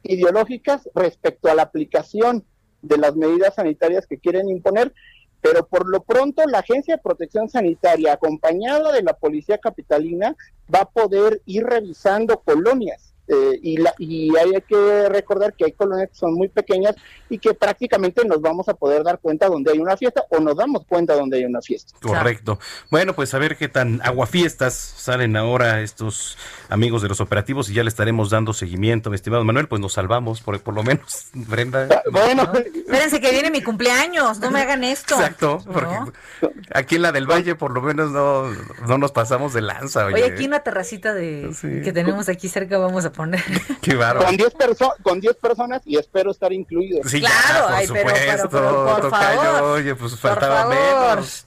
ideológicas respecto a la aplicación de las medidas sanitarias que quieren imponer, pero por lo pronto la Agencia de Protección Sanitaria, acompañada de la Policía Capitalina, va a poder ir revisando colonias. Eh, y, la, y hay que recordar que hay colonias que son muy pequeñas y que prácticamente nos vamos a poder dar cuenta donde hay una fiesta o nos damos cuenta donde hay una fiesta.
Correcto. Bueno, pues a ver qué tan aguafiestas salen ahora estos amigos de los operativos y ya le estaremos dando seguimiento, mi estimado Manuel, pues nos salvamos por, por lo menos, Brenda.
Bueno,
Espérense que viene mi cumpleaños, no me hagan esto.
Exacto, porque aquí en la del Valle por lo menos no, no nos pasamos de lanza, oye.
Oye, aquí una terracita de que tenemos aquí cerca vamos a poner.
Qué bárbaro.
Con 10 perso- con 10 personas y espero estar incluido.
Sí,
Claro,
ya, por
ay,
supuesto,
pero- pero, por
tocayo,
favor,
oye, pues faltaba menos.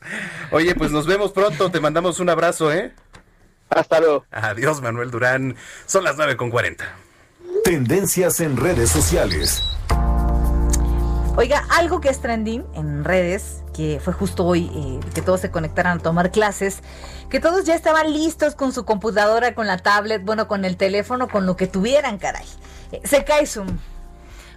Oye, pues nos vemos pronto, te mandamos un abrazo, ¿eh?
Hasta luego.
Adiós, Manuel Durán. Son las 9 con 40.
Tendencias en redes sociales.
Oiga, algo que es trending en redes, que fue justo hoy eh, que todos se conectaran a tomar clases, que todos ya estaban listos con su computadora, con la tablet, bueno, con el teléfono, con lo que tuvieran, caray. Eh, se cae Zoom.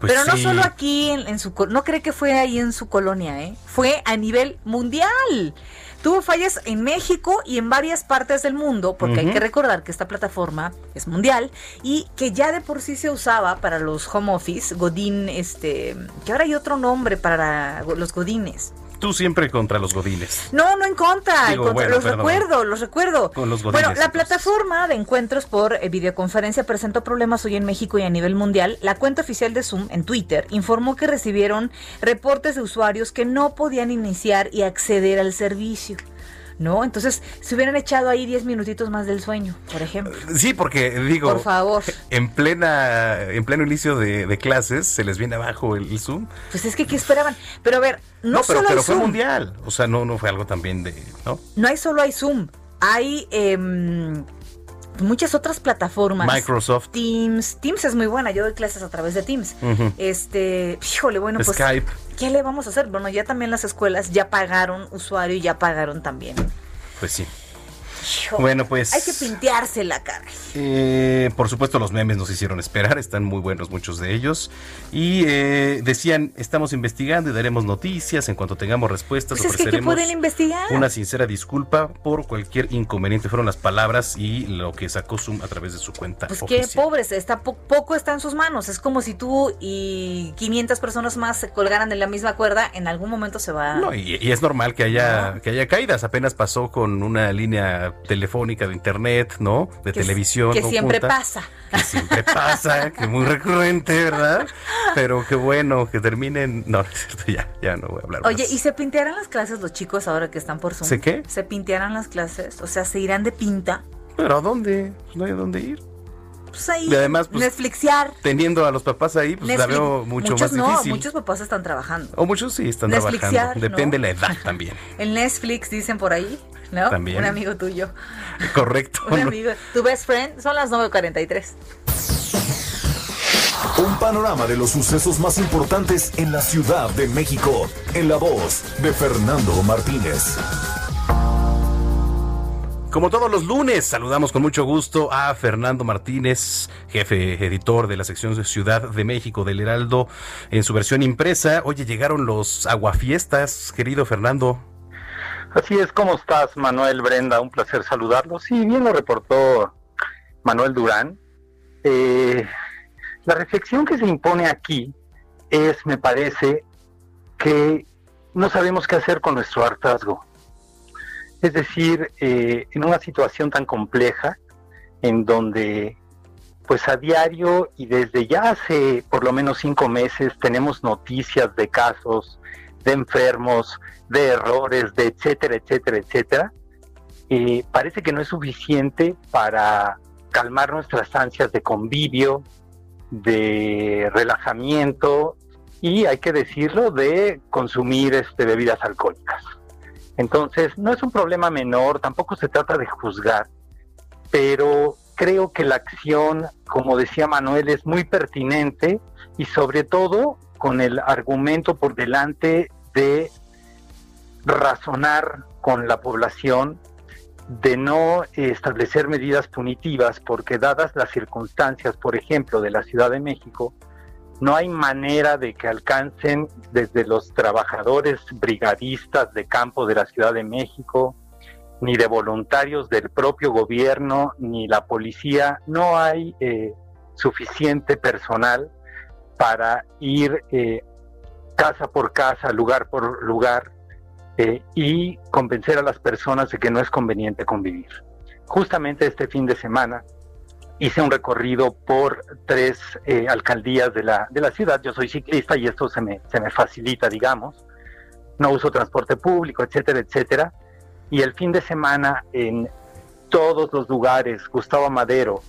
Pues
Pero no solo aquí en, en su no cree que fue ahí en su colonia, ¿eh? Fue a nivel mundial. Tuvo fallas en México y en varias partes del mundo, porque hay que recordar que esta plataforma es mundial y que ya de por sí se usaba para los home office, Godín, este, que ahora hay otro nombre para los Godines.
Tú siempre contra los godines.
No, no en contra,
Digo,
en contra-
bueno,
los
perdón.
recuerdo, los recuerdo.
Con los
Bueno,
godines,
la plataforma de encuentros por eh, videoconferencia presentó problemas hoy en México y a nivel mundial. La cuenta oficial de Zoom en Twitter informó que recibieron reportes de usuarios que no podían iniciar y acceder al servicio. ¿No? Entonces, se hubieran echado ahí 10 minutitos más del sueño, por ejemplo.
Sí, porque digo,
Por favor.
en plena, en pleno inicio de, de clases se les viene abajo el, el Zoom.
Pues es que, ¿qué esperaban? Pero a ver, no,
pero,
solo
pero
hay
fue
Zoom.
mundial. O sea, no, no fue algo también de, ¿no?
No hay solo hay Zoom, hay em, muchas otras plataformas.
Microsoft.
Teams, Teams es muy buena, yo doy clases a través de Teams. Este, híjole, bueno, pues
Skype.
¿qué le vamos a hacer? Bueno, ya también las escuelas ya pagaron usuario y ya pagaron también.
Pues sí.
Hijo,
Bueno, pues-
Hay que pintearse la cara.
Eh, por supuesto, los memes nos hicieron esperar, están muy buenos muchos de ellos. Y eh, decían, estamos investigando y daremos noticias. En cuanto tengamos respuestas,
Pues es que, ¿qué
ofreceremos
investigar?
una sincera disculpa por cualquier inconveniente. Fueron las palabras y lo que sacó Zoom a través de su cuenta
Pues qué pobres, está po- poco está en sus manos. Es como si tú y 500 personas más se colgaran de la misma cuerda, en algún momento se va.
No, y, y es normal que haya, que haya caídas. Apenas pasó con una línea telefónica de internet, ¿no? De
Que-
televisión.
Que siempre pasa.
que siempre pasa, que muy recurrente, ¿verdad? Pero qué bueno que terminen. No, no es cierto, ya, ya no voy a hablar
Oye,
más.
¿y se pintearán las clases los chicos ahora que están por Zoom?
¿Se qué?
¿Se pintearán las clases? O sea, ¿se irán de pinta?
¿Pero a dónde? No hay a dónde ir.
Pues ahí,
Y además, pues,
Netflixear.
Teniendo a los papás ahí, pues la
Netflix-
veo mucho
muchos
más
no,
difícil.
muchos papás están trabajando.
O muchos sí están trabajando.
¿no?
Depende de la edad también.
El Netflix dicen por ahí, ¿no?
También.
Un amigo tuyo.
Correcto.
Un amigo. Tu best friend son las 9.43.
Un panorama de los sucesos más importantes en la Ciudad de México. En la voz de Fernando Martínez.
Como todos los lunes, saludamos con mucho gusto a Fernando Martínez, jefe editor de la sección de Ciudad de México del Heraldo, en su versión impresa. Oye, llegaron los aguafiestas, querido Fernando.
Así es, ¿cómo estás, Manuel Brenda? Un placer saludarlos. Sí, bien lo reportó Manuel Durán. Eh, la reflexión que se impone aquí es, me parece, que no sabemos qué hacer con nuestro hartazgo. Es decir, eh, en una situación tan compleja, en donde, pues a diario y desde ya hace por lo menos cinco meses tenemos noticias de casos, de enfermos, de errores, de etcétera, etcétera, etcétera, parece que no es suficiente para calmar nuestras ansias de convivio, de relajamiento y hay que decirlo de consumir este, bebidas alcohólicas. Entonces, no es un problema menor, tampoco se trata de juzgar, pero creo que la acción, como decía Manuel, es muy pertinente y sobre todo con el argumento por delante de razonar con la población de no eh, establecer medidas punitivas porque dadas las circunstancias, por ejemplo, de la Ciudad de México, no hay manera de que alcancen desde los trabajadores brigadistas de campo de la Ciudad de México, ni de voluntarios del propio gobierno, ni la policía, no hay eh, suficiente personal para ir eh, casa por casa, lugar por lugar, eh, y convencer a las personas de que no es conveniente convivir. Justamente este fin de semana hice un recorrido por tres eh, alcaldías de la, de la ciudad. Yo soy ciclista y esto se me, se me facilita, digamos. No uso transporte público, etcétera, etcétera. Y el fin de semana en todos los lugares, Gustavo Madero,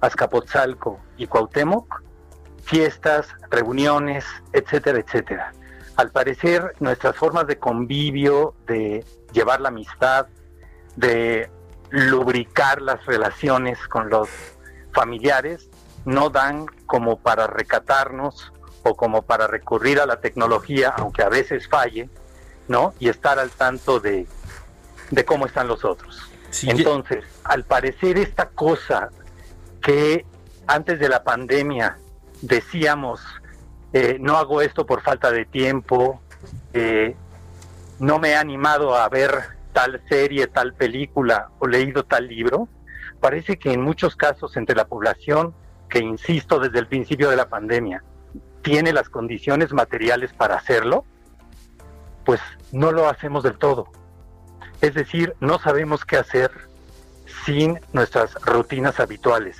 Azcapotzalco y Cuauhtémoc, fiestas, reuniones, etcétera, etcétera. Al parecer, nuestras formas de convivio, de llevar la amistad, de lubricar las relaciones con los familiares, no dan como para recatarnos o como para recurrir a la tecnología, aunque a veces falle, ¿no? Y estar al tanto de, de cómo están los otros. Entonces, al parecer esta cosa que antes de la pandemia decíamos, eh, no hago esto por falta de tiempo, eh, no me he animado a ver tal serie, tal película o leído tal libro, parece que en muchos casos entre la población, que insisto desde el principio de la pandemia, tiene las condiciones materiales para hacerlo, pues no lo hacemos del todo. Es decir, no sabemos qué hacer sin nuestras rutinas habituales.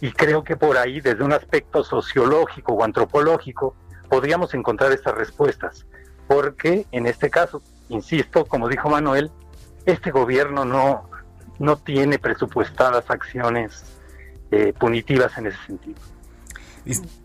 Y creo que por ahí, desde un aspecto sociológico o antropológico, podríamos encontrar estas respuestas. Porque en este caso, insisto, como dijo Manuel, este gobierno no, no tiene presupuestadas acciones eh, punitivas en ese sentido.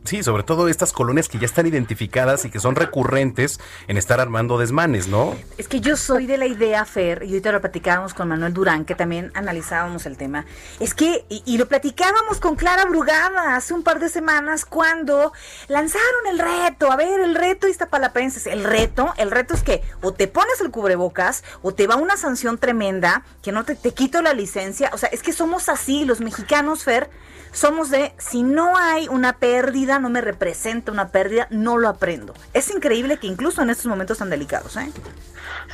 Sí, sobre todo estas colonias que ya están identificadas y que son recurrentes en estar armando desmanes, ¿no?
Es que yo soy de la idea, Fer, y ahorita lo platicábamos con Manuel Durán, que también analizábamos el tema. Es que, y, y lo platicábamos con Clara Brugada hace un par de semanas cuando lanzaron el reto. A ver, el reto Iztapalapenses. El reto, el reto es que o te pones el cubrebocas o te va una sanción tremenda que no te, te quito la licencia. O sea, es que somos así, los mexicanos, Fer, somos de si no hay una pérdida, no me representa una pérdida, no lo aprendo. Es increíble que incluso en estos momentos tan delicados, ¿eh?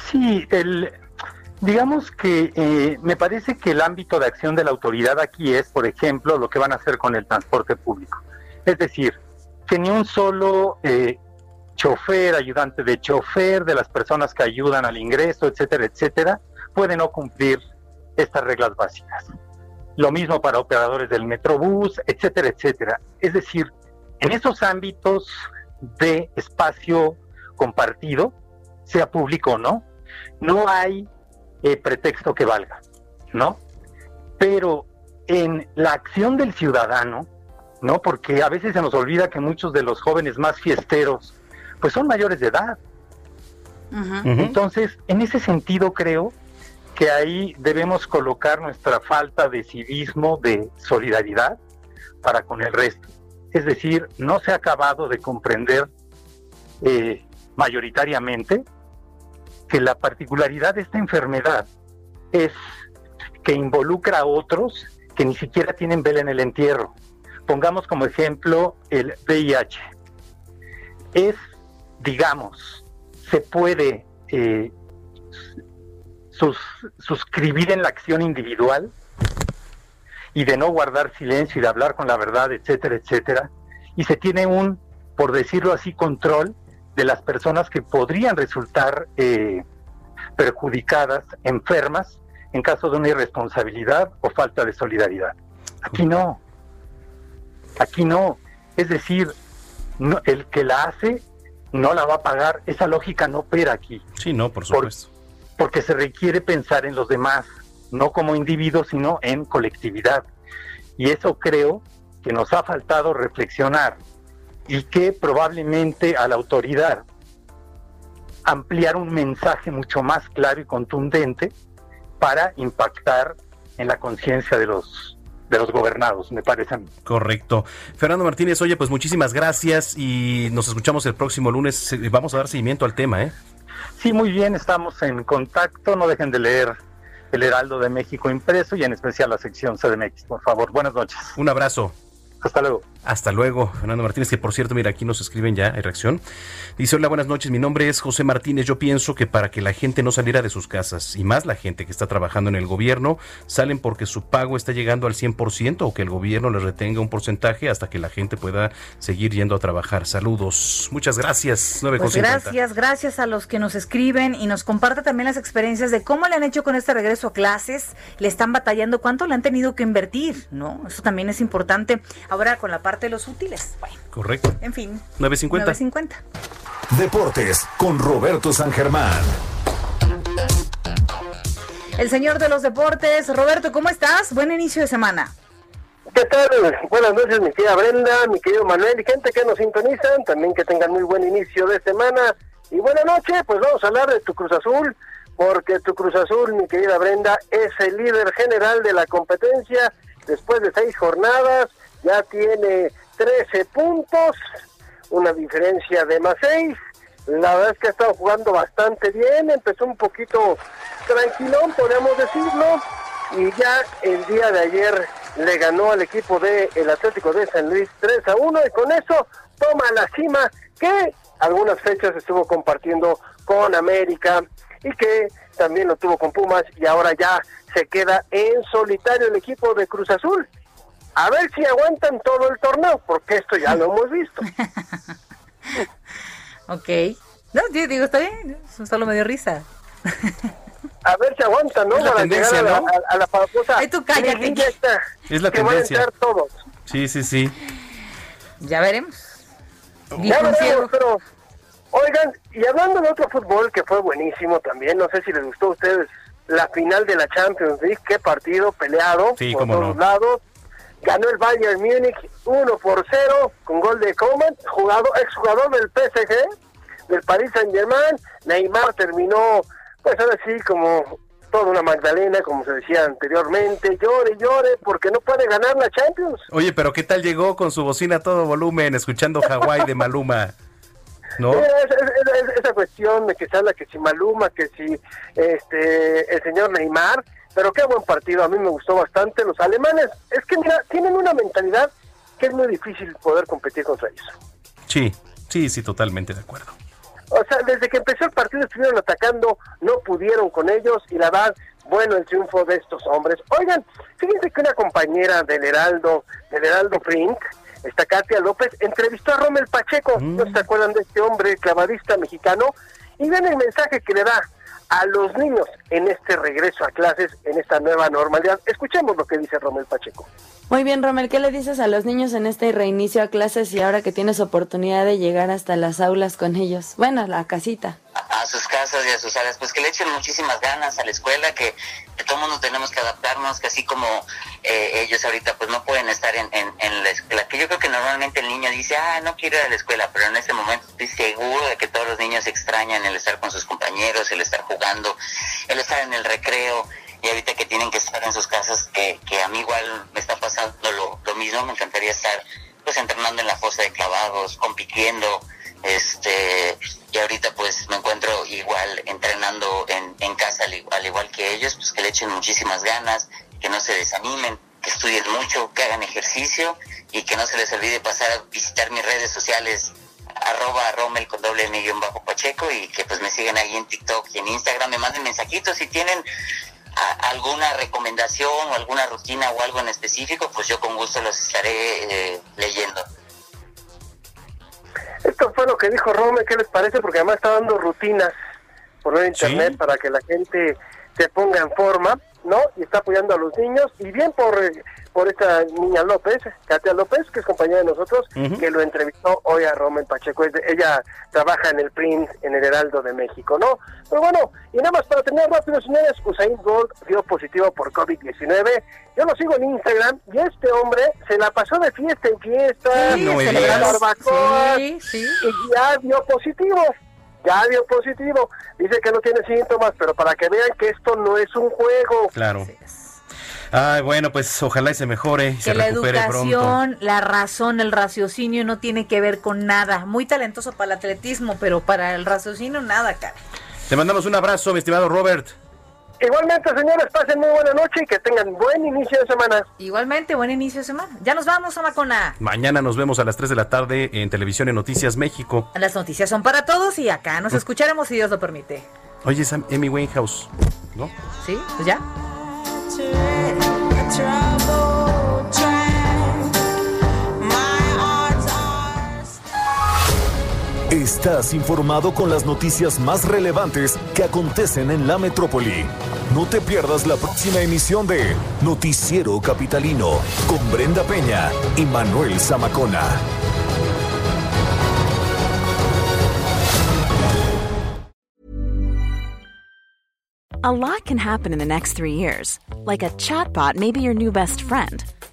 Sí, el, digamos que eh, me parece que el ámbito de acción de la autoridad aquí es, por ejemplo, lo que van a hacer con el transporte público. Es decir, que ni un solo eh, chofer, ayudante de chofer, de las personas que ayudan al ingreso, etcétera, etcétera, puede no cumplir estas reglas básicas. Lo mismo para operadores del Metrobús, etcétera, etcétera. Es decir, en esos ámbitos de espacio compartido, sea público o no, no hay eh, pretexto que valga, ¿no? pero en la acción del ciudadano, ¿no? Porque a veces se nos olvida que muchos de los jóvenes más fiesteros, pues son mayores de edad. Entonces, en ese sentido creo que ahí debemos colocar nuestra falta de civismo, de solidaridad para con el resto. Es decir, no se ha acabado de comprender eh, mayoritariamente que la particularidad de esta enfermedad es que involucra a otros que ni siquiera tienen vela en el entierro. Pongamos como ejemplo el VIH. Es, digamos, se puede eh, suscribir en la acción individual y de no guardar silencio y de hablar con la verdad, etcétera, etcétera. Y se tiene un, por decirlo así, control de las personas que podrían resultar eh, perjudicadas, enfermas, en caso de una irresponsabilidad o falta de solidaridad. Aquí no. Aquí no. Es decir, el que la hace no la va a pagar. Esa lógica no opera aquí.
Sí, no, por supuesto.
Porque se requiere pensar en los demás no como individuos, sino en colectividad. Y eso creo que nos ha faltado reflexionar y que probablemente a la autoridad ampliar un mensaje mucho más claro y contundente para impactar en la conciencia de los de los gobernados, me parece a mí.
Correcto. Fernando Martínez, oye, pues muchísimas gracias y nos escuchamos el próximo lunes. Vamos a dar seguimiento al tema, ¿eh?
Sí, muy bien, estamos en contacto. No dejen de leer el Heraldo de México impreso y en especial la sección CDMX, por favor. Buenas noches.
Un abrazo.
Hasta luego.
Hasta luego, Fernando Martínez, que por cierto, mira, aquí nos escriben ya, en reacción. Dice, hola, buenas noches, mi nombre es José Martínez. Yo pienso que para que la gente no saliera de sus casas, y más la gente que está trabajando en el gobierno, salen porque su pago está llegando al 100% o que el gobierno les retenga un porcentaje hasta que la gente pueda seguir yendo a trabajar. Saludos. Muchas gracias.
Pues gracias, gracias a los que nos escriben y nos comparten también las experiencias de cómo le han hecho con este regreso a clases, le están batallando, cuánto le han tenido que invertir, ¿no? Eso también es importante. Ahora con la parte de los útiles. Bueno,
Correcto.
En fin.
9.50.
9.50.
Deportes con Roberto San Germán.
El señor de los deportes. Roberto, ¿cómo estás? Buen inicio de semana.
¿Qué tal? Buenas noches, mi querida Brenda, mi querido Manuel y gente que nos sintonizan. También que tengan muy buen inicio de semana. Y buena noche, pues vamos a hablar de tu Cruz Azul, porque tu Cruz Azul, mi querida Brenda, es el líder general de la competencia después de seis jornadas ya tiene 13 puntos, una diferencia de más 6. La verdad es que ha estado jugando bastante bien, empezó un poquito tranquilón, podríamos decirlo, y ya el día de ayer le ganó al equipo del el Atlético de San Luis 3 a 1 y con eso toma la cima que algunas fechas estuvo compartiendo con América y que también lo tuvo con Pumas y ahora ya se queda en solitario el equipo de Cruz Azul a ver si aguantan todo el torneo, porque esto ya lo hemos visto.
ok. No, digo, está bien, solo me dio risa.
a ver si aguantan, ¿no?
Es la
Para
tendencia,
llegar a,
¿no?
la, a, a la famosa
Ay, tú cállate.
liguilla
Es la
que van a
tendencia.
entrar todos.
Sí, sí, sí.
Ya veremos.
Ya veremos, pero oigan, y hablando de otro fútbol que fue buenísimo también, no sé si les gustó a ustedes la final de la Champions League, qué partido peleado
Sí,
por todos
no.
lados. Ganó el Bayern Múnich 1 por 0 con gol de Coman, jugador, exjugador del PSG, del Paris Saint Germain. Neymar terminó, pues ahora sí, como toda una Magdalena, como se decía anteriormente, llore, llore, porque no puede ganar la Champions.
Oye, pero ¿qué tal llegó con su bocina a todo volumen escuchando Hawái de Maluma? ¿No?
Sí, es- es- es- es- esa cuestión de que se habla que si Maluma, que si este el señor Neymar, pero qué buen partido, a mí me gustó bastante. Los alemanes, es que mira, tienen una mentalidad que es muy difícil poder competir contra ellos.
Sí, sí, sí, totalmente de acuerdo.
O sea, desde que empezó el partido estuvieron atacando, no pudieron con ellos y la verdad, bueno el triunfo de estos hombres. Oigan, fíjense que una compañera del Heraldo, del Heraldo Print, esta Katia López, entrevistó a Rommel Pacheco, ¿no se acuerdan de este hombre clavadista mexicano? Y ven el mensaje que le da a los niños en este regreso a clases, en esta nueva normalidad. Escuchemos lo que dice Rommel Pacheco.
Muy bien, Romel, ¿qué le dices a los niños en este reinicio a clases y ahora que tienes oportunidad de llegar hasta las aulas con ellos? Bueno, la casita.
A sus casas y a sus áreas, pues que le echen muchísimas ganas a la escuela, que, que todo mundo tenemos que adaptarnos, que así como eh, ellos ahorita pues no pueden estar en, la escuela, que yo creo que normalmente el niño dice, ah, no quiero ir a la escuela, pero en ese momento estoy seguro de que todos los niños extrañan el estar con sus compañeros, el estar jugando, el estar en el recreo, y ahorita que tienen que estar en sus casas, que, que a mí igual me está pasando lo, lo mismo, me encantaría estar pues entrenando en la fosa de clavados, compitiendo, este y ahorita pues me encuentro igual entrenando en, en casa al, igual que ellos, pues que le echen muchísimas ganas, que no se desanimen, que estudien mucho, que hagan ejercicio y que no se les olvide pasar a visitar mis redes sociales arroba romel con doble millón bajo pacheco y que pues me sigan ahí en TikTok y en Instagram, me manden mensajitos si tienen alguna recomendación o alguna rutina o algo en específico, pues yo con gusto los estaré eh, leyendo.
Esto fue lo que dijo Rome, ¿qué les parece? Porque además está dando rutinas por internet para que la gente se ponga en forma, ¿no? Y está apoyando a los niños y bien por eh, por esta niña López, Katia López, que es compañera de nosotros, que lo entrevistó hoy a Romen Pacheco. ella trabaja en el print en el Heraldo de México, ¿no? Pero bueno, y nada más para tener rápido, señores, Usain Bolt dio positivo por COVID-19. Yo lo sigo en Instagram y este hombre se la pasó de fiesta en fiesta,
sí,
barbacoa, y ya dio positivo ya dio positivo. Dice que no tiene síntomas, pero para que vean que esto no es un juego.
Claro. Ay, bueno, pues ojalá y se mejore y
que
se
la
recupere
educación, la razón, el raciocinio no tiene que ver con nada. Muy talentoso para el atletismo, pero para el raciocinio nada, cara.
Te mandamos un abrazo, mi estimado Robert.
Igualmente, señores, pasen muy buena noche y que tengan buen inicio de semana.
Igualmente, buen inicio de semana. Ya nos vamos, Amacona.
Mañana nos vemos a las 3 de la tarde en Televisión y Noticias México.
Las noticias son para todos y acá nos escucharemos si Dios lo permite.
Oye, es Amy Winehouse, ¿no?
Sí, pues ya.
Estás informado con las noticias más relevantes que acontecen en la metrópoli. No te pierdas la próxima emisión de Noticiero Capitalino con Brenda Peña y Manuel Zamacona.
A lot can happen in the next three years. Like a chatbot may be your new best friend.